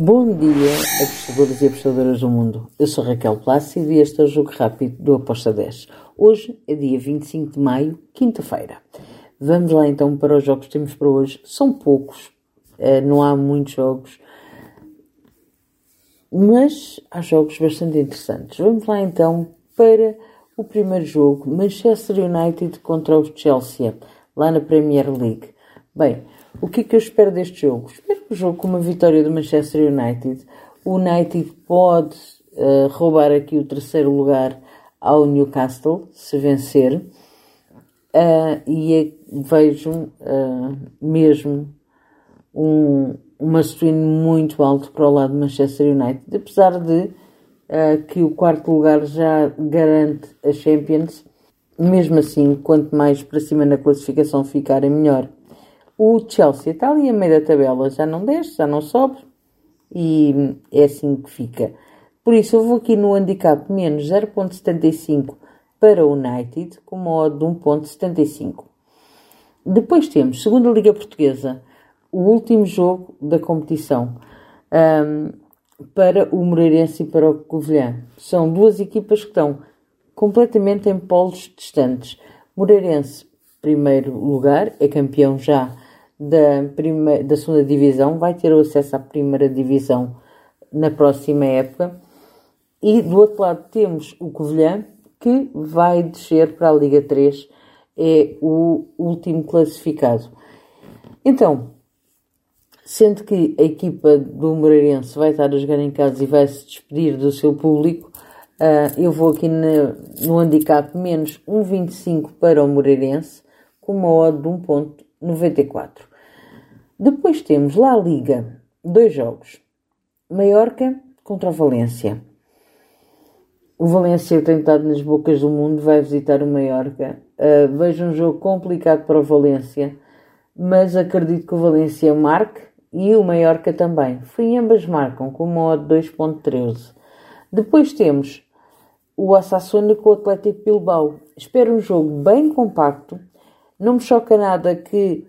Bom dia, apostadores e apostadoras do mundo. Eu sou Raquel Plácido e este é o Jogo Rápido do Aposta 10. Hoje é dia 25 de maio, quinta-feira. Vamos lá então para os jogos que temos para hoje. São poucos, eh, não há muitos jogos, mas há jogos bastante interessantes. Vamos lá então para o primeiro jogo, Manchester United contra o Chelsea, lá na Premier League. Bem, o que é que eu espero deste jogo? Espero jogo com uma vitória do Manchester United. O United pode uh, roubar aqui o terceiro lugar ao Newcastle, se vencer. Uh, e é, vejo uh, mesmo um, uma swing muito alto para o lado do Manchester United, apesar de que o quarto lugar já garante a Champions. Mesmo assim, quanto mais para cima na classificação ficarem, melhor. O Chelsea está ali a meio da tabela, já não desce, já não sobe e é assim que fica. Por isso eu vou aqui no handicap menos 0.75 para o United com uma odd de 1.75. Depois temos, segunda Liga Portuguesa, o último jogo da competição um, para o Moreirense e para o Covilhã. São duas equipas que estão completamente em polos distantes. Moreirense, primeiro lugar, é campeão já da, primeira, da segunda divisão, vai ter acesso à primeira divisão na próxima época. E do outro lado temos o Covilhã, que vai descer para a Liga 3, é o último classificado. Então, sendo que a equipa do Moreirense vai estar a jogar em casa e vai se despedir do seu público, uh, eu vou aqui no handicap menos 1,25 para o Moreirense, com uma odd de 1,94. Depois temos lá a Liga, dois jogos. Maiorca contra o Valência. O Valência tem estado nas bocas do mundo, vai visitar o Maiorca. Uh, vejo um jogo complicado para o Valência, mas acredito que o Valência marque e o Maiorca também. Fui ambas marcam com uma odd 2.13. Depois temos o Osasuna com o Atlético Bilbao. Espero um jogo bem compacto. Não me choca nada que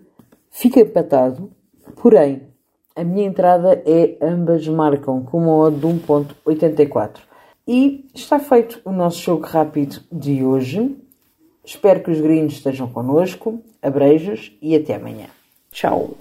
fique empatado, Porém, a minha entrada é ambas marcam com uma odd de 1.84. E está feito o nosso jogo rápido de hoje. Espero que os gringos estejam connosco. Abreijos e até amanhã. Tchau!